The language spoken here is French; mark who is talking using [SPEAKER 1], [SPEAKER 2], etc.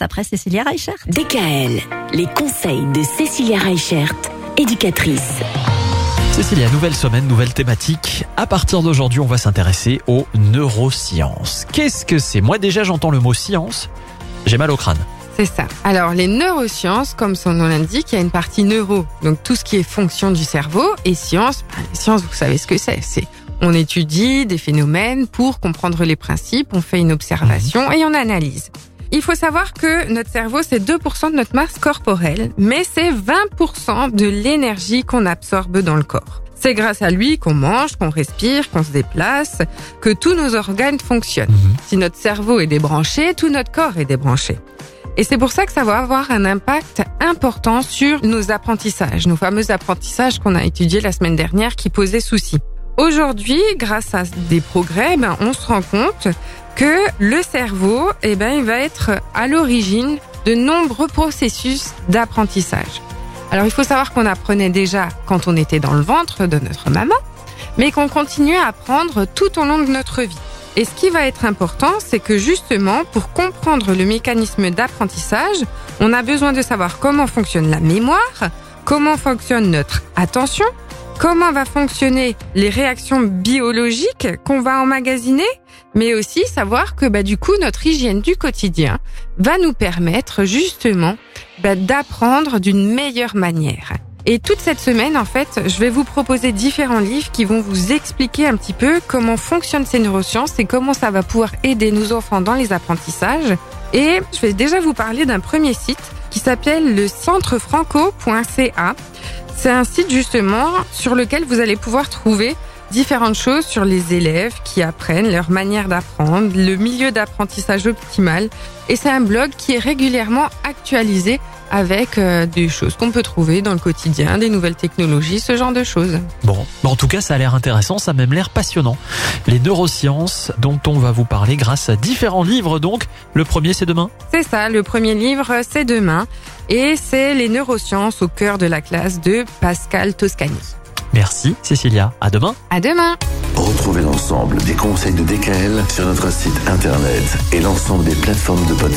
[SPEAKER 1] Après Cécilia Reichert.
[SPEAKER 2] DKL, les conseils de Cécilia Reichert, éducatrice.
[SPEAKER 3] Cécilia, nouvelle semaine, nouvelle thématique. À partir d'aujourd'hui, on va s'intéresser aux neurosciences. Qu'est-ce que c'est? Moi déjà, j'entends le mot science, j'ai mal au crâne.
[SPEAKER 4] C'est ça. Alors, les neurosciences, comme son nom l'indique, il y a une partie neuro, donc tout ce qui est fonction du cerveau, et science, ben, les sciences, vous savez ce que c'est. C'est on étudie des phénomènes pour comprendre les principes, on fait une observation et on analyse. Il faut savoir que notre cerveau, c'est 2% de notre masse corporelle, mais c'est 20% de l'énergie qu'on absorbe dans le corps. C'est grâce à lui qu'on mange, qu'on respire, qu'on se déplace, que tous nos organes fonctionnent.
[SPEAKER 3] Mhm.
[SPEAKER 4] Si notre cerveau est débranché, tout notre corps est débranché. Et c'est pour ça que ça va avoir un impact important sur nos apprentissages, nos fameux apprentissages qu'on a étudiés la semaine dernière qui posaient souci. Aujourd'hui, grâce à des progrès, ben, on se rend compte que le cerveau, eh ben, il va être à l'origine de nombreux processus d'apprentissage. Alors, il faut savoir qu'on apprenait déjà quand on était dans le ventre de notre maman, mais qu'on continue à apprendre tout au long de notre vie. Et ce qui va être important, c'est que justement, pour comprendre le mécanisme d'apprentissage, on a besoin de savoir comment fonctionne la mémoire, comment fonctionne notre attention, comment va fonctionner les réactions biologiques qu'on va emmagasiner, mais aussi savoir que bah, du coup notre hygiène du quotidien va nous permettre justement bah, d'apprendre d'une meilleure manière. Et toute cette semaine, en fait, je vais vous proposer différents livres qui vont vous expliquer un petit peu comment fonctionnent ces neurosciences et comment ça va pouvoir aider nos enfants dans les apprentissages. Et je vais déjà vous parler d'un premier site qui s'appelle le centrefranco.ca. C'est un site justement sur lequel vous allez pouvoir trouver différentes choses sur les élèves qui apprennent, leur manière d'apprendre, le milieu d'apprentissage optimal. Et c'est un blog qui est régulièrement actualisé avec euh, des choses qu'on peut trouver dans le quotidien, des nouvelles technologies, ce genre de choses.
[SPEAKER 3] Bon, en tout cas, ça a l'air intéressant, ça a même l'air passionnant. Les neurosciences dont on va vous parler grâce à différents livres donc. Le premier, c'est demain
[SPEAKER 4] C'est ça, le premier livre, c'est demain. Et c'est les neurosciences au cœur de la classe de Pascal Toscani.
[SPEAKER 3] Merci Cécilia, à demain.
[SPEAKER 4] À demain!
[SPEAKER 5] Retrouvez l'ensemble des conseils de DKL sur notre site internet et l'ensemble des plateformes de podcast.